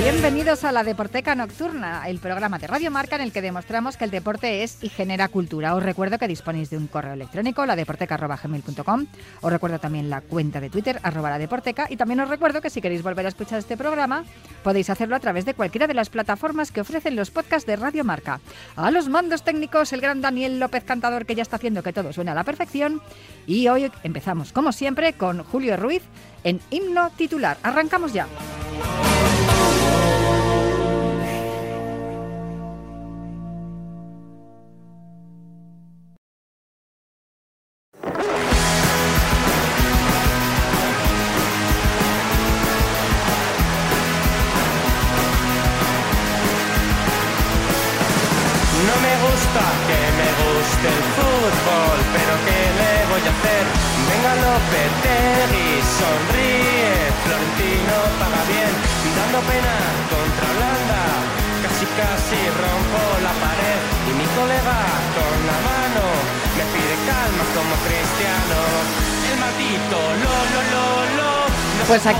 Bienvenidos a la Deporteca Nocturna, el programa de Radio Marca en el que demostramos que el deporte es y genera cultura. Os recuerdo que disponéis de un correo electrónico, ladeporteca.gmail.com. Os recuerdo también la cuenta de Twitter, arroba la deporteca. Y también os recuerdo que si queréis volver a escuchar este programa, podéis hacerlo a través de cualquiera de las plataformas que ofrecen los podcasts de Radio Marca. A los mandos técnicos, el gran Daniel López Cantador, que ya está haciendo que todo suene a la perfección. Y hoy empezamos, como siempre, con Julio Ruiz en himno titular. Arrancamos ya.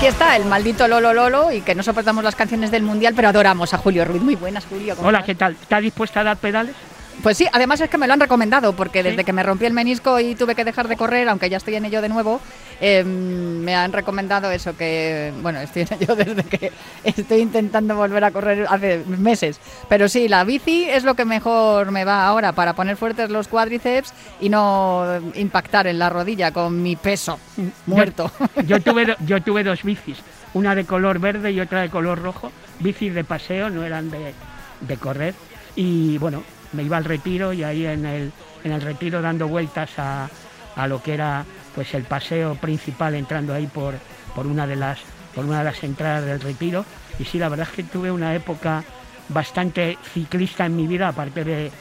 Aquí está el maldito Lolo Lolo y que no soportamos las canciones del Mundial, pero adoramos a Julio Ruiz. Muy buenas, Julio. ¿cómo Hola, estás? ¿qué tal? ¿Estás dispuesta a dar pedales? Pues sí, además es que me lo han recomendado, porque ¿Sí? desde que me rompí el menisco y tuve que dejar de correr, aunque ya estoy en ello de nuevo, eh, me han recomendado eso, que, bueno, estoy en ello desde que estoy intentando volver a correr hace meses. Pero sí, la bici es lo que mejor me va ahora para poner fuertes los cuádriceps y no impactar en la rodilla con mi peso muerto. Yo, yo tuve, yo tuve dos bicis, una de color verde y otra de color rojo, bicis de paseo, no eran de, de correr. Y bueno, me iba al retiro y ahí en el, en el retiro dando vueltas a, a lo que era pues el paseo principal, entrando ahí por, por, una de las, por una de las entradas del retiro. Y sí, la verdad es que tuve una época bastante ciclista en mi vida, aparte de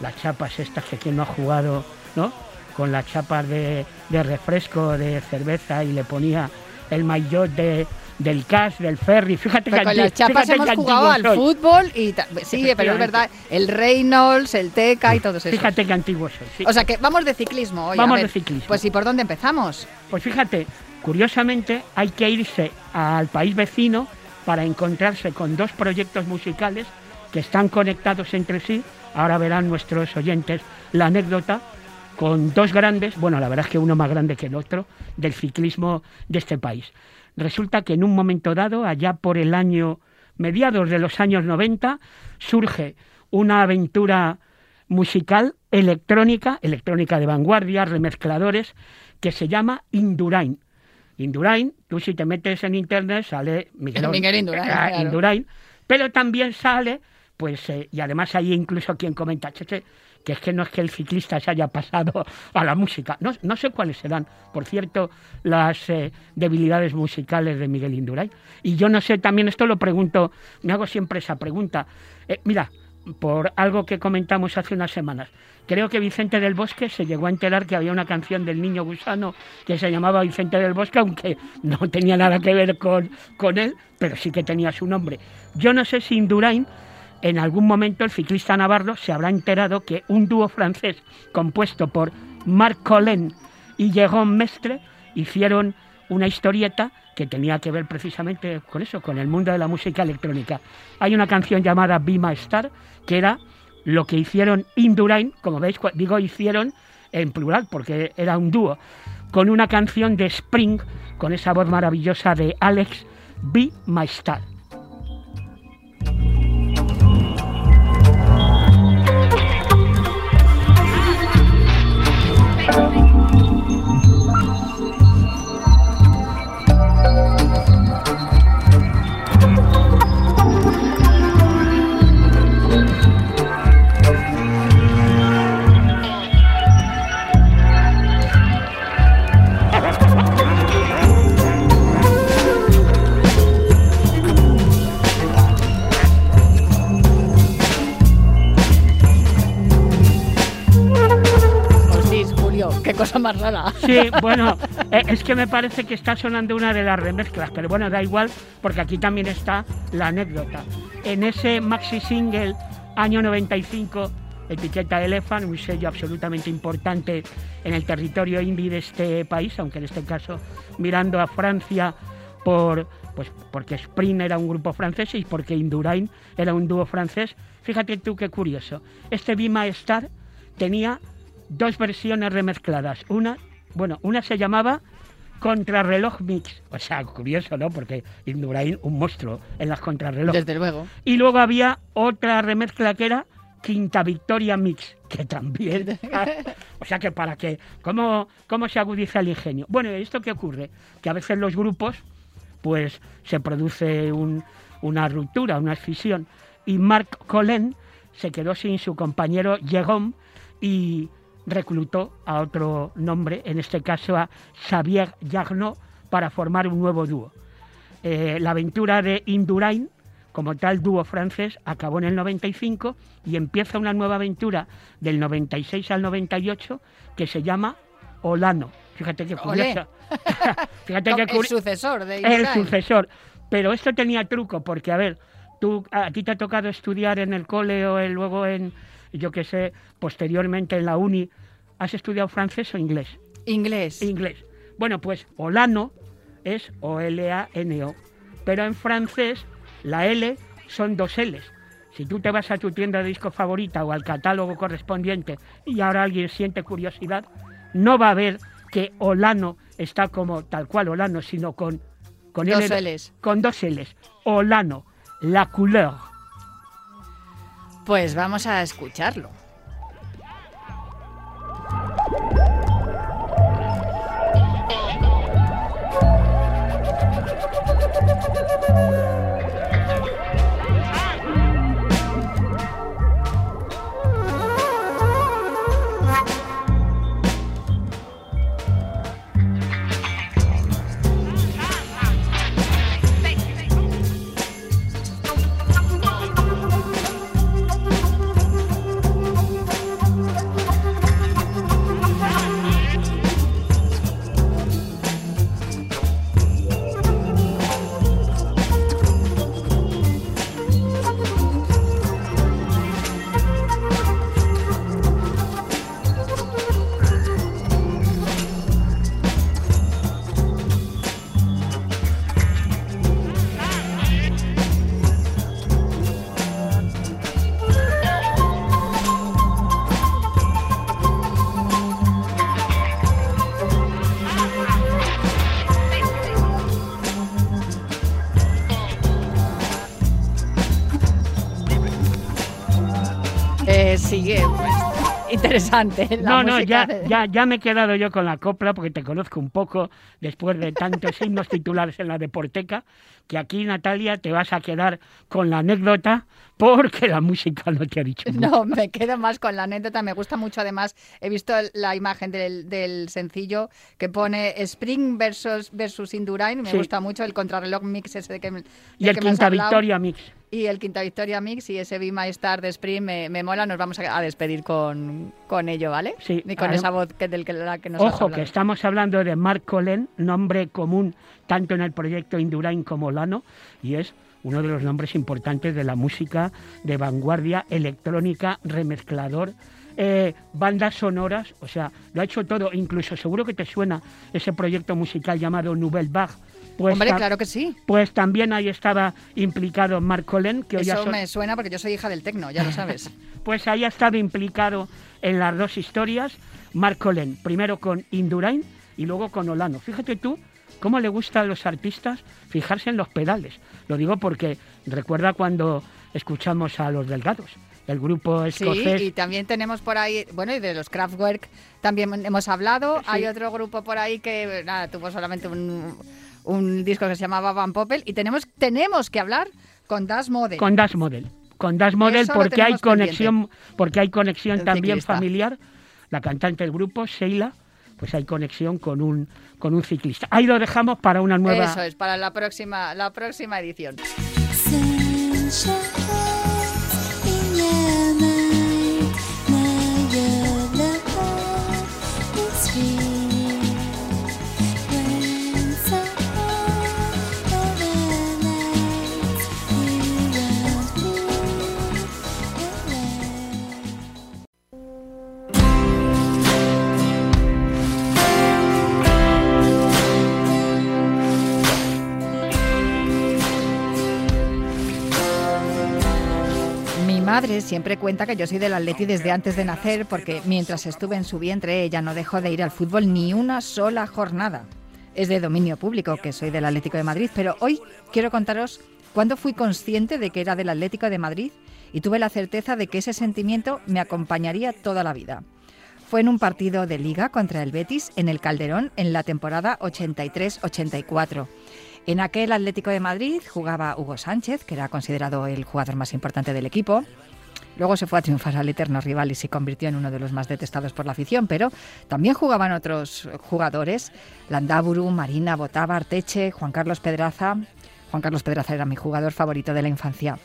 las chapas estas que quien no ha jugado, ¿no? Con las chapas de, de refresco, de cerveza y le ponía el maillot de, del CAS, del ferry. Fíjate Pero que con las chapas hemos jugado al soy. fútbol y sí, pero es verdad, el Reynolds, el Teca y todos esos. Fíjate que antiguo soy. sí. O sea que vamos de ciclismo hoy. a Vamos ver. de ciclismo. Pues ¿y por dónde empezamos? Pues fíjate, curiosamente hay que irse al país vecino para encontrarse con dos proyectos musicales que están conectados entre sí. Ahora verán nuestros oyentes la anécdota con dos grandes, bueno, la verdad es que uno más grande que el otro, del ciclismo de este país. Resulta que en un momento dado, allá por el año, mediados de los años 90, surge una aventura musical electrónica, electrónica de vanguardia, remezcladores, que se llama Indurain. Indurain, tú si te metes en internet sale Miguel, Miguel Indurain, Ah, claro. Indurain, pero también sale, pues, eh, y además hay incluso quien comenta, "Che, che, que es que no es que el ciclista se haya pasado a la música. No, no sé cuáles serán, por cierto, las eh, debilidades musicales de Miguel Indurain. Y yo no sé, también esto lo pregunto, me hago siempre esa pregunta. Eh, mira, por algo que comentamos hace unas semanas. Creo que Vicente del Bosque se llegó a enterar que había una canción del niño gusano que se llamaba Vicente del Bosque, aunque no tenía nada que ver con, con él, pero sí que tenía su nombre. Yo no sé si Indurain, en algún momento el ciclista navarro se habrá enterado que un dúo francés compuesto por Marc Collin y Jérôme Mestre hicieron una historieta que tenía que ver precisamente con eso, con el mundo de la música electrónica. Hay una canción llamada Be My Star, que era lo que hicieron Indurain, como veis, digo hicieron en plural, porque era un dúo, con una canción de Spring, con esa voz maravillosa de Alex, Be My Star. Pues Sí, bueno, eh, es que me parece que está sonando una de las remezclas, pero bueno, da igual, porque aquí también está la anécdota. En ese maxi single, año 95, etiqueta Elephant, un sello absolutamente importante en el territorio indie de este país, aunque en este caso mirando a Francia por pues porque Spring era un grupo francés y porque Indurain era un dúo francés. Fíjate tú qué curioso. Este Be My Star tenía dos versiones remezcladas. Una, bueno, una se llamaba Contrarreloj Mix. O sea, curioso, ¿no? Porque Indurain, un monstruo en las contrarreloj. Desde luego. Y luego había otra remezcla que era Quinta Victoria Mix, que también. o sea que para qué. ¿Cómo, ¿Cómo se agudiza el ingenio? Bueno, ¿esto qué ocurre? Que a veces los grupos, pues se produce un- una ruptura, una escisión. Y Marc Colin se quedó sin su compañero Jérôme y reclutó a otro nombre, en este caso a Xavier Jarnot, para formar un nuevo dúo. Eh, la aventura de Indurain, como tal dúo francés, acabó en el 95 y empieza una nueva aventura del 96 al 98 que se llama Olano. Fíjate qué Olé. curiosa. Fíjate qué el curi- sucesor de el Indurain. sucesor. Pero esto tenía truco, porque, a ver, tú, a ti te ha tocado estudiar en el cole o luego en, yo qué sé, posteriormente en la uni. ¿Has estudiado francés o inglés? Inglés. Inglés. Bueno, pues Olano es O-L-A-N-O. Pero en francés la L son dos Ls. Si tú te vas a tu tienda de disco favorita o al catálogo correspondiente y ahora alguien siente curiosidad, no va a ver que Olano está como tal cual Olano, sino con, con Dos L- Ls. Con dos Ls. Olano, la couleur. Pues vamos a escucharlo. Sigue, pues, interesante. la No, no, ya, de- ya, ya me he quedado yo con la copla porque te conozco un poco después de tantos himnos titulares en la Deporteca, que aquí, Natalia, te vas a quedar con la anécdota porque la música no te ha dicho mucho. No, me quedo más con la anécdota. Me gusta mucho, además, he visto la imagen del, del sencillo que pone Spring versus, versus Indurain. Me Sí. gusta mucho el contrarreloj mix ese de que, me- Y el que me has Quinta. Victoria Mix. Y el Quinta Victoria Mix y ese Be My Star de Spring me, me mola. Nos vamos a, a despedir con, con ello, ¿vale? Sí, Y con esa voz que, del que, la que nos Ojo, que estamos hablando de Marc Colin, nombre común tanto en el proyecto Indurain como Lano, y es uno de los nombres importantes de la música de vanguardia, electrónica, remezclador, eh, bandas sonoras, o sea, lo ha hecho todo, incluso seguro que te suena ese proyecto musical llamado Nouvelle Vague. Pues, Hombre, claro que sí. pues también ahí estaba implicado Marc Colin, que hoy Eso son- me suena porque yo soy hija del tecno, ya lo sabes. pues ahí ha estado implicado en las dos historias Marc Colin, primero con Indurain y luego con Olano. Fíjate tú cómo le gusta a los artistas fijarse en los pedales. Lo digo porque recuerda cuando escuchamos a Los Delgados, el grupo Sí, escocés. y también tenemos por ahí, bueno, y de los Kraftwerk también hemos hablado. Sí. Hay otro grupo por ahí que nada, tuvo solamente un, un disco que se llamaba Van Poppel y tenemos, tenemos que hablar con Das Mode. con Das Model. Con Das Model Eso porque hay pendiente. conexión, porque hay conexión El también ciclista. familiar. La cantante del grupo, Sheila, pues hay conexión con un con un ciclista. Ahí lo dejamos para una nueva Eso es, para la próxima, la próxima edición. Madre siempre cuenta que yo soy del Atleti desde antes de nacer porque mientras estuve en su vientre ella no dejó de ir al fútbol ni una sola jornada. Es de dominio público que soy del Atlético de Madrid, pero hoy quiero contaros cuándo fui consciente de que era del Atlético de Madrid y tuve la certeza de que ese sentimiento me acompañaría toda la vida. Fue en un partido de liga contra el Betis en el Calderón en la temporada 83-84. En aquel Atlético de Madrid jugaba Hugo Sánchez, que era considerado el jugador más importante del equipo. Luego se fue a triunfar al eterno rival y se convirtió en uno de los más detestados por la afición, pero también jugaban otros jugadores, Landaburu, Marina, Botava, Arteche, Juan Carlos Pedraza. Juan Carlos Pedraza era mi jugador favorito de la infancia.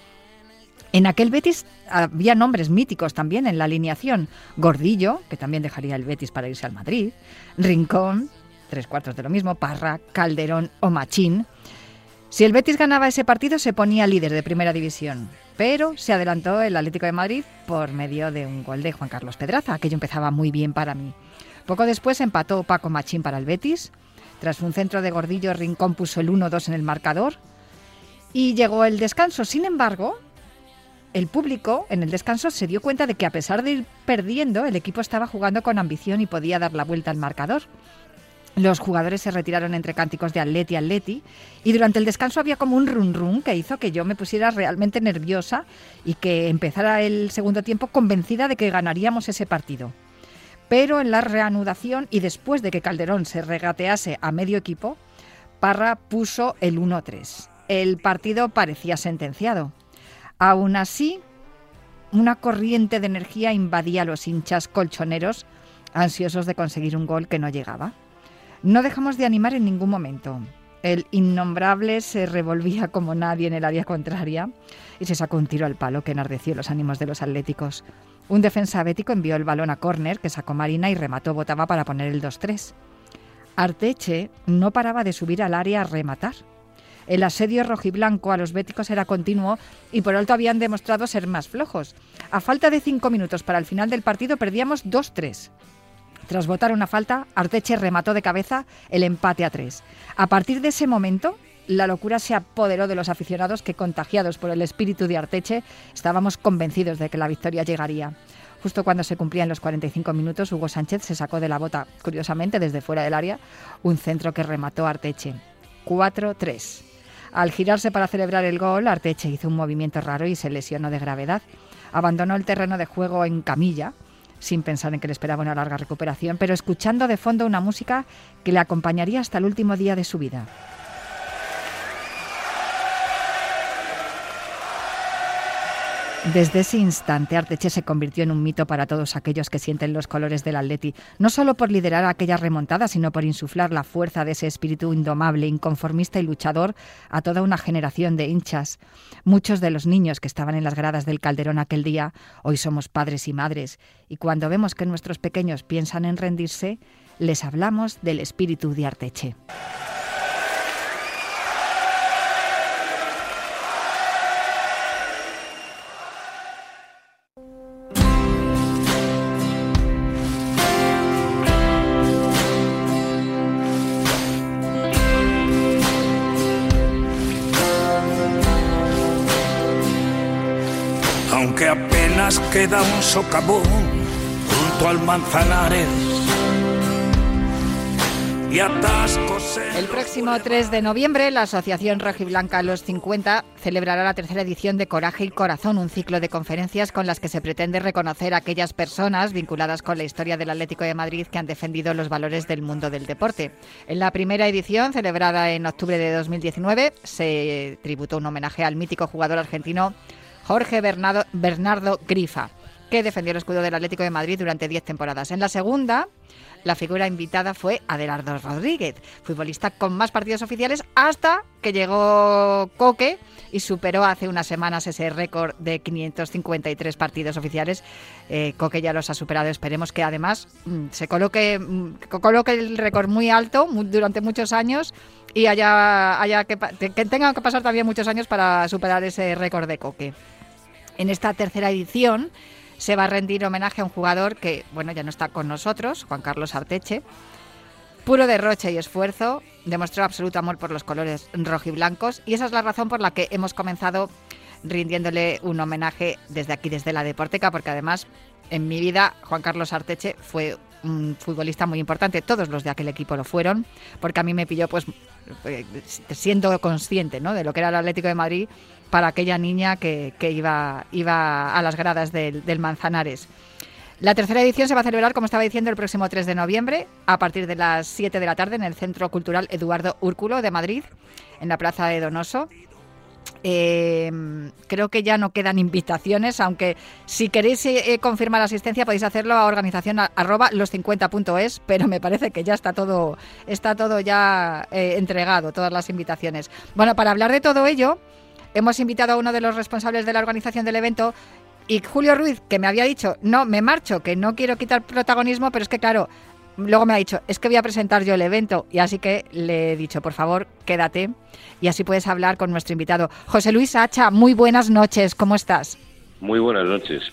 En aquel Betis había nombres míticos también en la alineación. Gordillo, que también dejaría el Betis para irse al Madrid. Rincón, tres cuartos de lo mismo. Parra, Calderón o Machín. Si el Betis ganaba ese partido se ponía líder de primera división. Pero se adelantó el Atlético de Madrid por medio de un gol de Juan Carlos Pedraza. Aquello empezaba muy bien para mí. Poco después empató Paco Machín para el Betis. Tras un centro de Gordillo, Rincón puso el 1-2 en el marcador. Y llegó el descanso. Sin embargo, el público en el descanso se dio cuenta de que a pesar de ir perdiendo, el equipo estaba jugando con ambición y podía dar la vuelta al marcador. Los jugadores se retiraron entre cánticos de atleti, atleti, y durante el descanso había como un run run que hizo que yo me pusiera realmente nerviosa y que empezara el segundo tiempo convencida de que ganaríamos ese partido. Pero en la reanudación y después de que Calderón se regatease a medio equipo, Parra puso el 1-3. El partido parecía sentenciado. Aún así, una corriente de energía invadía a los hinchas colchoneros, ansiosos de conseguir un gol que no llegaba. No dejamos de animar en ningún momento. El innombrable se revolvía como nadie en el área contraria y se sacó un tiro al palo que enardeció los ánimos de los atléticos. Un defensa bético envió el balón a córner que sacó Marina y remató Botaba para poner el 2-3. Arteche no paraba de subir al área a rematar. El asedio rojiblanco a los béticos era continuo y por alto habían demostrado ser más flojos. A falta de cinco minutos para el final del partido perdíamos 2-3. Tras votar una falta, Arteche remató de cabeza el empate a tres. A partir de ese momento, la locura se apoderó de los aficionados que, contagiados por el espíritu de Arteche, estábamos convencidos de que la victoria llegaría. Justo cuando se cumplían los 45 minutos, Hugo Sánchez se sacó de la bota, curiosamente desde fuera del área, un centro que remató Arteche. 4-3. Al girarse para celebrar el gol, Arteche hizo un movimiento raro y se lesionó de gravedad. Abandonó el terreno de juego en camilla, sin pensar en que le esperaba una larga recuperación, pero escuchando de fondo una música que le acompañaría hasta el último día de su vida. Desde ese instante, Arteche se convirtió en un mito para todos aquellos que sienten los colores del Atleti, no solo por liderar aquella remontada, sino por insuflar la fuerza de ese espíritu indomable, inconformista y luchador a toda una generación de hinchas. Muchos de los niños que estaban en las gradas del Calderón aquel día hoy somos padres y madres, y cuando vemos que nuestros pequeños piensan en rendirse, les hablamos del espíritu de Arteche. Apenas queda un socavón junto al Manzanares y atascos El próximo 3 de noviembre, la Asociación Rojiblanca Los 50 celebrará la tercera edición de Coraje y Corazón, un ciclo de conferencias con las que se pretende reconocer a aquellas personas vinculadas con la historia del Atlético de Madrid que han defendido los valores del mundo del deporte. En la primera edición, celebrada en octubre de 2019, se tributó un homenaje al mítico jugador argentino Jorge Bernardo, Bernardo Grifa, que defendió el escudo del Atlético de Madrid durante 10 temporadas. En la segunda, la figura invitada fue Adelardo Rodríguez, futbolista con más partidos oficiales hasta que llegó Coque y superó hace unas semanas ese récord de 553 partidos oficiales. Eh, Coque ya los ha superado. Esperemos que además mm, se coloque, mm, coloque el récord muy alto durante muchos años y haya, haya que, que tengan que pasar también muchos años para superar ese récord de Coque. En esta tercera edición se va a rendir homenaje a un jugador que, bueno, ya no está con nosotros, Juan Carlos Arteche. Puro derroche y esfuerzo, demostró absoluto amor por los colores rojiblancos y esa es la razón por la que hemos comenzado rindiéndole un homenaje desde aquí, desde la Deporteca, porque además en mi vida Juan Carlos Arteche fue un futbolista muy importante, todos los de aquel equipo lo fueron, porque a mí me pilló pues eh, siendo consciente ¿no? de lo que era el Atlético de Madrid para aquella niña que, iba, iba a las gradas del, Manzanares. La tercera edición se va a celebrar, como estaba diciendo, el próximo 3 de noviembre, a partir de las 7 de la tarde, en el Centro Cultural Eduardo Úrculo de Madrid, en la Plaza de Donoso. Eh, creo que ya no quedan invitaciones, aunque si queréis eh, confirmar la asistencia podéis hacerlo a organización arroba los50.es, pero me parece que ya está todo, está todo ya eh, entregado, todas las invitaciones. Bueno, para hablar de todo ello, hemos invitado a uno de los responsables de la organización del evento y Julio Ruiz, que me había dicho, no, me marcho, que no quiero quitar protagonismo, pero es que claro, luego me ha dicho, es que voy a presentar yo el evento. Y así que le he dicho, por favor, quédate y así puedes hablar con nuestro invitado. José Luis Hacha, muy buenas noches, ¿cómo estás? Muy buenas noches.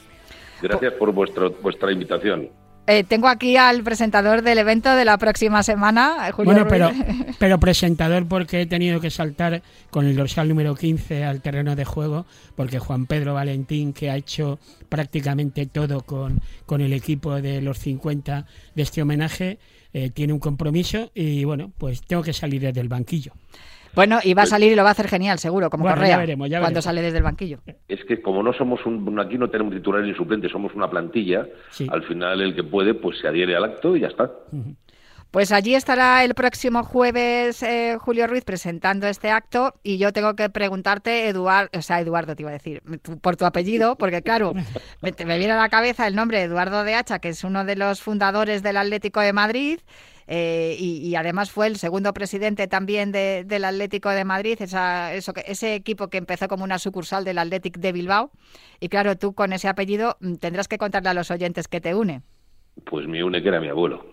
Gracias por vuestro, vuestra invitación. Eh, tengo aquí al presentador del evento de la próxima semana, eh, Julio Bueno, pero, pero presentador porque he tenido que saltar con el dorsal número 15 al terreno de juego, porque Juan Pedro Valentín, que ha hecho prácticamente todo con, con el equipo de los 50 de este homenaje, eh, tiene un compromiso y bueno, pues tengo que salir desde el banquillo. Bueno, y va a salir y lo va a hacer genial, seguro, como Bueno, ya Correa, veremos, ya cuando veremos. sale desde el banquillo. Es que como no somos un, aquí no tenemos titular ni suplente, somos una plantilla, Sí. al final el que puede pues se adhiere al acto y ya está. Pues allí estará el próximo jueves eh, Julio Ruiz presentando este acto y yo tengo que preguntarte, Eduardo, o sea, Eduardo te iba a decir, tu- por tu apellido, porque claro, me, me viene a la cabeza el nombre de Eduardo de Hacha, que es uno de los fundadores del Atlético de Madrid. Eh, y, y además fue el segundo presidente también de- del Atlético de Madrid, esa, eso ese equipo que empezó como una sucursal del Athletic de Bilbao. Y claro, tú con ese apellido mm, tendrás que contarle a los oyentes que te une. Pues me une que era mi abuelo,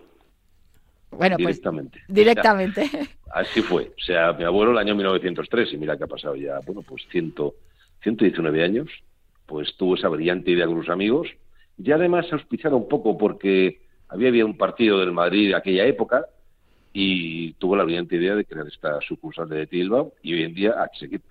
Bueno, pues directamente. directamente. Así fue. O sea, mi abuelo el año 1903, y mira que ha pasado ya, bueno, pues ciento, 119 años, pues tuvo esa brillante idea con sus amigos, y además auspiciada un poco porque había habido un partido del Madrid de aquella época, y tuvo la brillante idea de crear esta sucursal de Bilbao, y hoy en día aquí seguimos.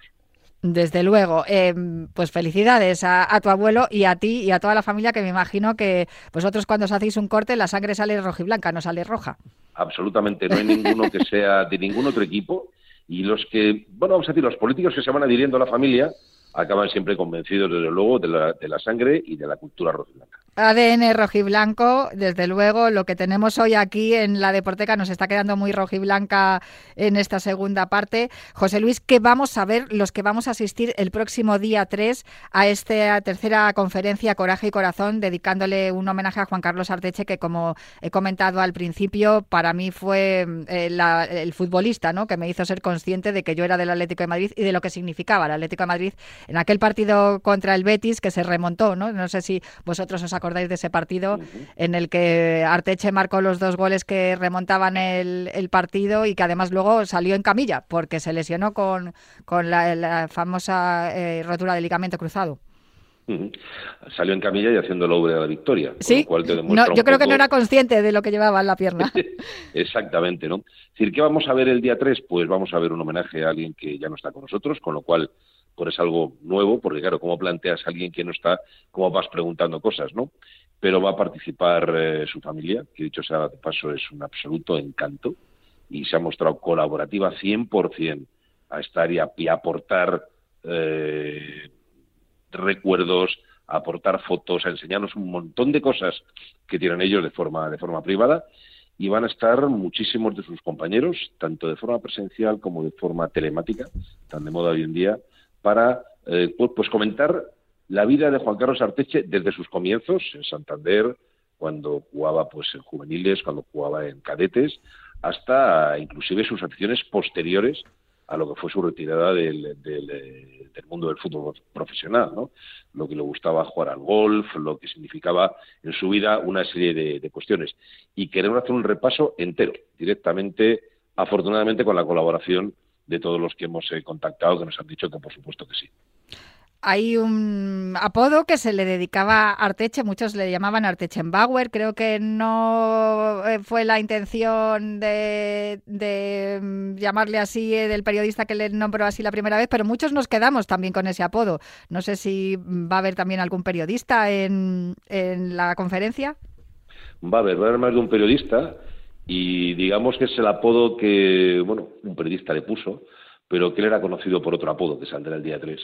Desde luego, Eh, pues felicidades a, a tu abuelo y a ti y a toda la familia que me imagino que vosotros cuando os hacéis un corte la sangre sale rojiblanca, no sale roja. absolutamente no hay ninguno que sea de ningún otro equipo y los que, bueno, vamos a decir, los políticos que se van adhiriendo a la familia acaban siempre convencidos, desde luego, de la, de la sangre y de la cultura rojiblanca. ADN rojiblanco, desde luego, lo que tenemos hoy aquí en la Deporteca nos está quedando muy rojiblanca en esta segunda parte. José Luis, ¿qué vamos a ver los que vamos a asistir el próximo día 3 a esta tercera conferencia Coraje y Corazón, dedicándole un homenaje a Juan Carlos Arteche, que como he comentado al principio, para mí fue eh, la- el futbolista ¿no? que me hizo ser consciente de que yo era del Atlético de Madrid y de lo que significaba el Atlético de Madrid en aquel partido contra el Betis que se remontó. No, no sé si vosotros os acordáis de ese partido en el que Arteche marcó los dos goles que remontaban el, el partido y que además luego salió en camilla porque se lesionó con, con la, la famosa eh, rotura del ligamento cruzado. Salió en camilla y haciendo la obra de la victoria. con Sí, lo cual te no, yo creo que no era consciente de lo que llevaba en la pierna. Exactamente, ¿no? Es decir, ¿qué vamos a ver el día 3? Pues vamos a ver un homenaje a alguien que ya no está con nosotros, con lo cual pues es algo nuevo, porque claro, ¿cómo planteas a alguien que no está? ¿Cómo vas preguntando cosas, no? Pero va a participar eh, su familia, que dicho sea de paso es un absoluto encanto y se ha mostrado colaborativa 100% a estar y a, aportar eh, recuerdos, a aportar fotos, a enseñarnos un montón de cosas que tienen ellos de forma, de forma privada y van a estar muchísimos de sus compañeros, tanto de forma presencial como de forma telemática, tan de moda hoy en día, para eh, pues, comentar la vida de Juan Carlos Arteche desde sus comienzos en Santander, cuando jugaba pues en juveniles, cuando jugaba en cadetes, hasta inclusive sus acciones posteriores a lo que fue su retirada del, del, eh, del mundo del fútbol profesional, ¿no? Lo que le gustaba jugar al golf, lo que significaba en su vida una serie de, de cuestiones. Y queremos hacer un repaso entero, directamente, afortunadamente con la colaboración de todos los que hemos eh, contactado, que nos han dicho que por supuesto que sí. hay un apodo que se le dedicaba a Arteche, muchos le llamaban Artechenbauer, creo que no eh, fue la intención de, de mm, llamarle así eh, del periodista que le nombró así la primera vez, pero muchos nos quedamos también con ese apodo. No sé si va a haber también algún periodista en, en la conferencia. Va a haber, va a haber más de un periodista y digamos que es el apodo que, bueno, un periodista le puso, pero que él era conocido por otro apodo que saldrá el día 3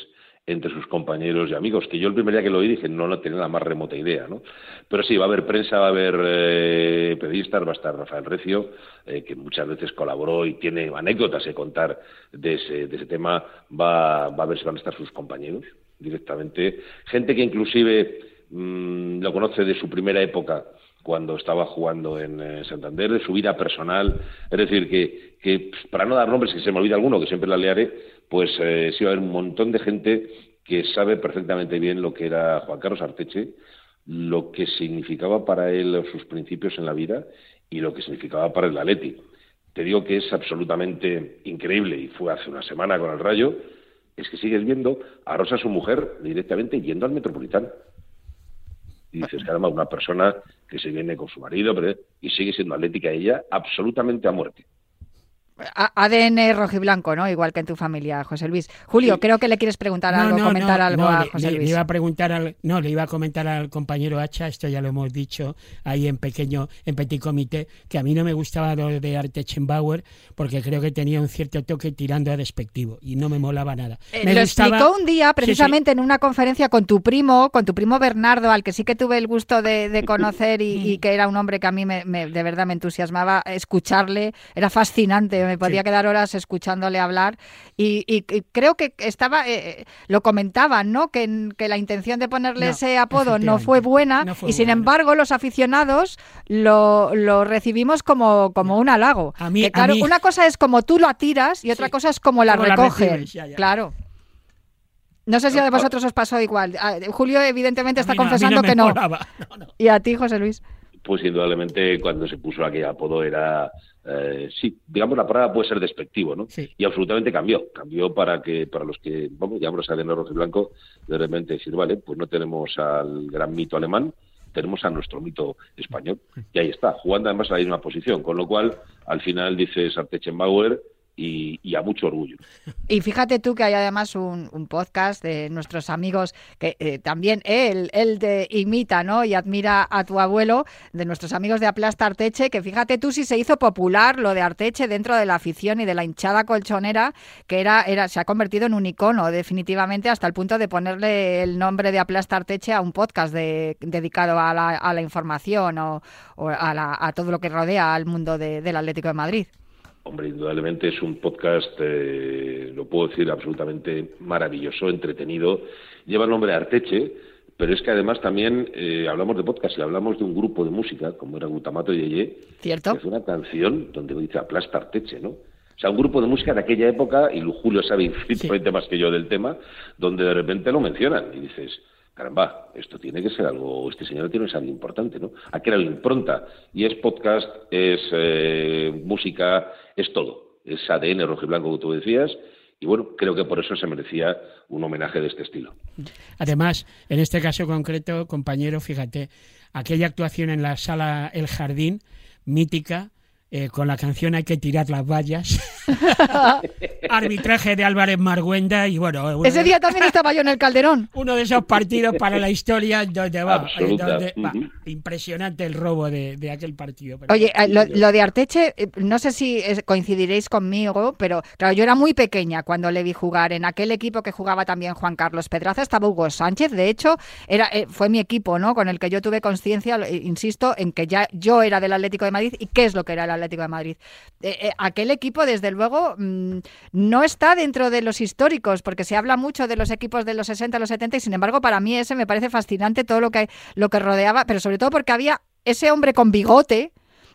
entre sus compañeros y amigos, que yo el primer día que lo oí dije, no, no tenía la más remota idea, ¿no? Pero sí, va a haber prensa, va a haber eh, periodistas, va a estar Rafael Recio, eh, que muchas veces colaboró y tiene anécdotas que contar de ese, de ese tema, va, va a ver si van a estar sus compañeros directamente, gente que inclusive mm, lo conoce de su primera época cuando estaba jugando en eh, Santander, de su vida personal, es decir, que, que pues, para no dar nombres, que se me olvida alguno, que siempre la learé, pues eh, sí va a haber un montón de gente que sabe perfectamente bien lo que era Juan Carlos Arteche, lo que significaba para él sus principios en la vida y lo que significaba para el Atleti. Te digo que es absolutamente increíble y fue hace una semana con el Rayo, es que sigues viendo a Rosa, su mujer, directamente yendo al Metropolitano. Y dices, caramba, una persona que se viene con su marido pero, y sigue siendo atlética ella absolutamente a muerte. ADN rojiblanco, ¿no? Igual que en tu familia, José Luis. Julio, creo que le quieres preguntar algo, comentar algo a José le, Luis. Le iba a preguntar al, no, le iba a comentar al compañero Hacha, esto ya lo hemos dicho ahí en pequeño, en petit comité, que a mí no me gustaba lo de Artechenbauer porque creo que tenía un cierto toque tirando a despectivo y no me molaba nada. Eh, me lo gustaba- explicó un día, Sí, sí. precisamente en una conferencia con tu primo, con tu primo Bernardo, al que sí que tuve el gusto de, de conocer y, y que era un hombre que a mí me, me- de verdad me entusiasmaba escucharle. Era fascinante, me podía Sí. quedar horas escuchándole hablar. Y, y- y creo que estaba, eh, eh, lo comentaban, ¿no? Que, que la intención de ponerle No, ese apodo no fue buena No fue y sin embargo los aficionados lo, lo recibimos como, como un halago. A mí- Que, a claro, mí- una cosa es como tú lo tiras y otra Sí. cosa es como la Como la recogen. recibes, ya, ya. Claro. No sé si a vosotros os pasó igual. A- Julio evidentemente está confesando que no. ¿Y a ti, José Luis? Pues indudablemente cuando se puso aquel apodo era, eh, sí, digamos la palabra puede ser despectivo, ¿no? Sí. Y absolutamente cambió, cambió para que para los que, vamos, llamamos a rojo y blanco, de repente decir, vale, pues no tenemos al gran mito alemán, tenemos a nuestro mito español. Y ahí está, jugando además a la misma posición, con lo cual al final dices Artechenbauer y, y a mucho orgullo. Y fíjate tú que hay además un, podcast de nuestros amigos que eh, también él, él te imita ¿no? y admira a tu abuelo, de nuestros amigos de Aplasta Arteche, que fíjate tú si se hizo popular lo de Arteche dentro de la afición y de la hinchada colchonera, que era, era, se ha convertido en un icono definitivamente hasta el punto de ponerle el nombre de Aplasta Arteche a un podcast de- dedicado a la, información o, a, la- todo lo que rodea al mundo de- del Atlético de Madrid. Hombre, indudablemente es un podcast, eh, lo puedo decir, absolutamente maravilloso, entretenido. Lleva el nombre de Arteche, pero es que además también eh, hablamos de podcast y hablamos de un grupo de música, como era Glutamato Yeye, ¿Cierto? que hace una canción donde dice aplasta Arteche, ¿no? O sea, un grupo de música de aquella época, y Julio sabe infinitamente más que yo del tema, donde de repente lo mencionan y dices, caramba, esto tiene que ser algo, este señor tiene que ser algo importante, ¿no? Aquí era la impronta, y es podcast, es eh, música, es todo, es ADN rojo y blanco, como tú decías, y bueno, creo que por eso se merecía un homenaje de este estilo. Además, en este caso concreto, compañero, fíjate, aquella actuación en la sala El Jardín, mítica, eh, con la canción Hay que tirar las vallas, arbitraje de Álvarez Marguenda y bueno, uno, Ese día también estaba yo en el Calderón. uno de esos partidos para la historia donde va, eh, donde va. impresionante el robo de, de aquel partido. pero- Oye, eh, lo, lo de Arteche, eh, no sé si eh, coincidiréis conmigo, pero claro, yo era muy pequeña cuando le vi jugar. En aquel equipo que jugaba también Juan Carlos Pedraza estaba Hugo Sánchez. De hecho, era eh, fue mi equipo, ¿no? Con el que yo tuve conciencia, eh, insisto, en que ya yo era del Atlético de Madrid y qué es lo que era el Atlético de Madrid. Eh, eh, aquel equipo, desde luego, mm, no está dentro de los históricos, porque se habla mucho de los equipos de los 60, los 70, y sin embargo, para mí ese me parece fascinante todo lo que, lo que rodeaba, pero sobre todo porque había ese hombre con bigote,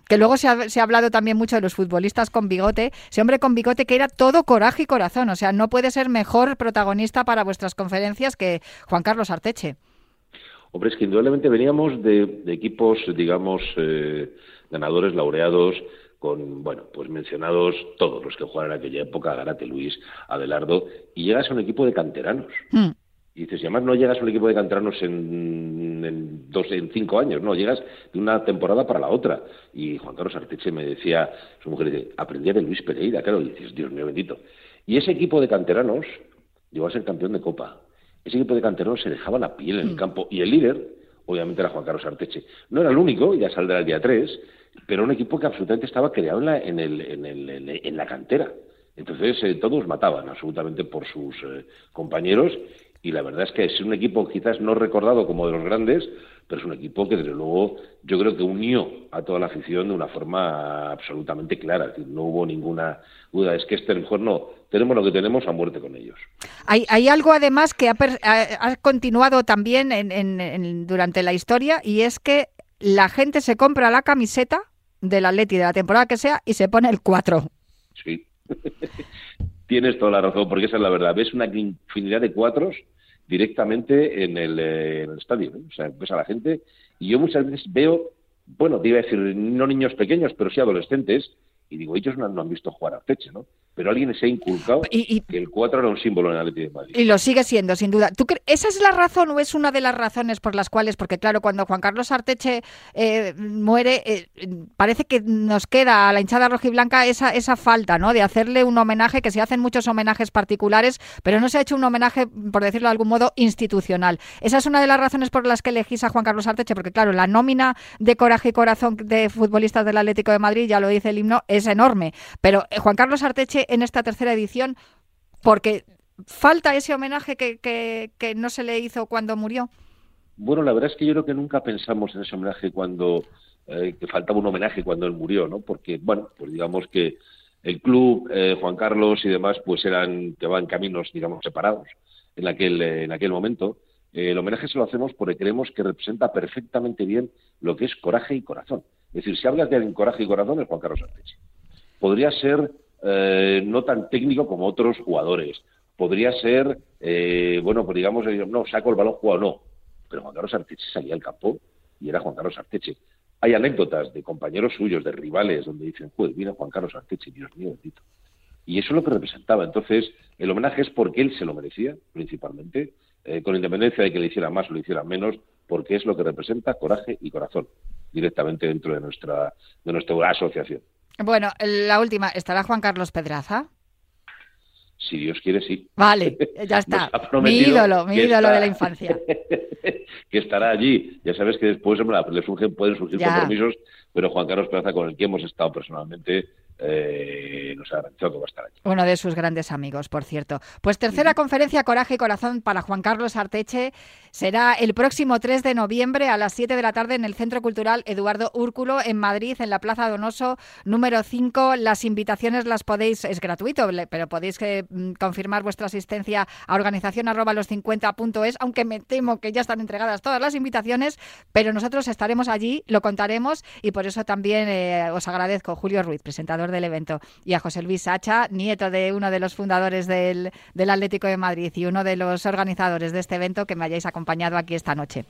que luego se ha, hablado también mucho de los futbolistas con bigote, ese hombre con bigote que era todo coraje y corazón, o sea, no puede ser mejor protagonista para vuestras conferencias que Juan Carlos Arteche. Hombre, es que indudablemente veníamos de, de equipos, digamos, eh, ganadores, laureados, con, bueno, pues mencionados todos los que jugaron en aquella época, Garate, Luis, Adelardo, y llegas a un equipo de canteranos. Hmm. Y dices, y además no llegas a un equipo de canteranos en, en, dos, en cinco años, no, llegas de una temporada para la otra. Y Juan Carlos Arteche me decía, su mujer dice, aprendía de Luis Pereira, claro, y dices, Dios mío bendito. Y ese equipo de canteranos llegó a ser campeón de Copa. Ese equipo de canteranos se dejaba la piel en el campo. Y el líder, obviamente, era Juan Carlos Arteche. No era el único, ya saldrá el día 3, pero un equipo que absolutamente estaba creado en la, en el, en el, en la cantera. Entonces eh, todos mataban absolutamente por sus eh, compañeros y la verdad es que es un equipo quizás no recordado como de los grandes, pero es un equipo que desde luego yo creo que unió a toda la afición de una forma absolutamente clara, no hubo ninguna duda, es que este mejor no, tenemos lo que tenemos a muerte con ellos. Hay, hay algo además que ha, ha- continuado también en- en- durante la historia y es que la gente se compra la camiseta del Atleti de la temporada que sea y se pone el 4. Sí. Tienes toda la razón, porque esa es la verdad. Ves una infinidad de cuatros directamente en el, eh, estadio. ¿eh? O sea, ves a la gente y yo muchas veces veo, bueno, te iba a decir, no niños pequeños, pero sí adolescentes, y digo, ellos no, no han visto jugar a Teche, ¿no? Pero alguien se ha inculcado Y- y- que el 4 era un símbolo en el Atlético de Madrid. Y lo sigue siendo, sin duda. ¿Tú ¿Esa es la razón o es una de las razones por las cuales, porque claro, cuando Juan Carlos Arteche eh, muere, eh, parece que nos queda a la hinchada rojiblanca esa, esa falta, ¿no? De hacerle un homenaje, que se hacen muchos homenajes particulares, pero no se ha hecho un homenaje, por decirlo de algún modo, institucional. Esa es una de las razones por las que elegís a Juan Carlos Arteche, porque claro, la nómina de coraje y corazón de futbolistas del Atlético de Madrid, ya lo dice el himno, es enorme. Pero eh, Juan Carlos Arteche en esta tercera edición porque falta ese homenaje que, que, que no se le hizo cuando murió. Bueno, la verdad es que yo creo que nunca pensamos en ese homenaje cuando eh, que faltaba un homenaje cuando él murió, ¿no? Porque, bueno, pues digamos que el club, eh, Juan Carlos y demás, pues eran que van caminos, digamos, separados en aquel, en aquel momento. Eh, el homenaje se lo hacemos porque creemos que representa perfectamente bien lo que es coraje y corazón. Es decir, si hablas de coraje y corazón, es Juan Carlos Arteche. Podría ser eh, no tan técnico como otros jugadores. Podría ser, eh, bueno, pues digamos, eh, no, saco el balón, juego no. Pero Juan Carlos Arteche salía al campo y era Juan Carlos Arteche. Hay anécdotas de compañeros suyos, de rivales, donde dicen, joder, vino Juan Carlos Arteche, Dios mío, bendito. Y eso es lo que representaba. Entonces, el homenaje es porque él se lo merecía, principalmente, con independencia de que le hiciera más o le hiciera menos, porque es lo que representa coraje y corazón, directamente dentro de nuestra, de nuestra asociación. Bueno, la última, ¿estará Juan Carlos Pedraza? Si Dios quiere, sí. Vale, ya está. Mi ídolo, mi ídolo está- de la infancia. que estará allí. Ya sabes que después hombre, le surgen, pueden surgir Ya. compromisos, pero Juan Carlos Peraza, con el que hemos estado personalmente, eh, nos ha garantizado que va a estar allí. Uno de sus grandes amigos, por cierto. Pues tercera conferencia Coraje y Corazón para Juan Carlos Arteche será el próximo 3 de noviembre a las 7 de la tarde en el Centro Cultural Eduardo Úrculo en Madrid, en la Plaza Donoso número 5. Las invitaciones las podéis, es gratuito, pero podéis eh, mm, confirmar vuestra asistencia a organización arroba los 50.es, aunque me temo que ya están entregadas todas las invitaciones, pero nosotros estaremos allí, lo contaremos y por eso también eh, os agradezco, Julio Ruiz, presentador del evento, y a José Luis Sacha, nieto de uno de los fundadores del, del Atlético de Madrid y uno de los organizadores de este evento, que me hayáis acompañado aquí esta noche.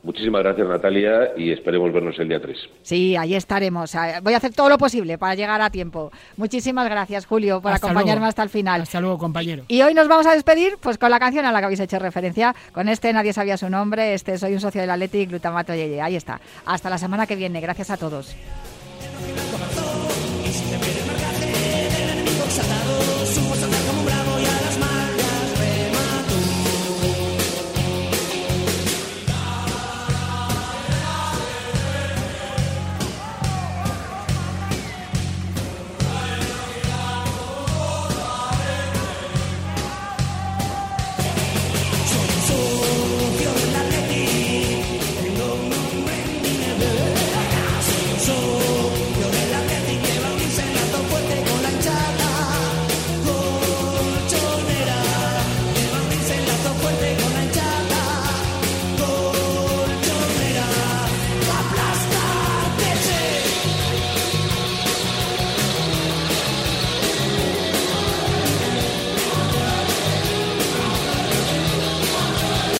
Muchísimas gracias, Natalia, y esperemos vernos el día 3. Sí, ahí estaremos. Ah, Voy a hacer todo lo posible para llegar a tiempo. Muchísimas gracias, Julio, por Hasta acompañarme luego. hasta el final. Hasta luego, compañero. Y hoy nos vamos a despedir pues con la canción a la que habéis hecho referencia. Con este Nadie sabía su nombre. Este Soy un socio del Athletic, Glutamato Yeye. Ahí está. Hasta la semana que viene. Gracias a todos.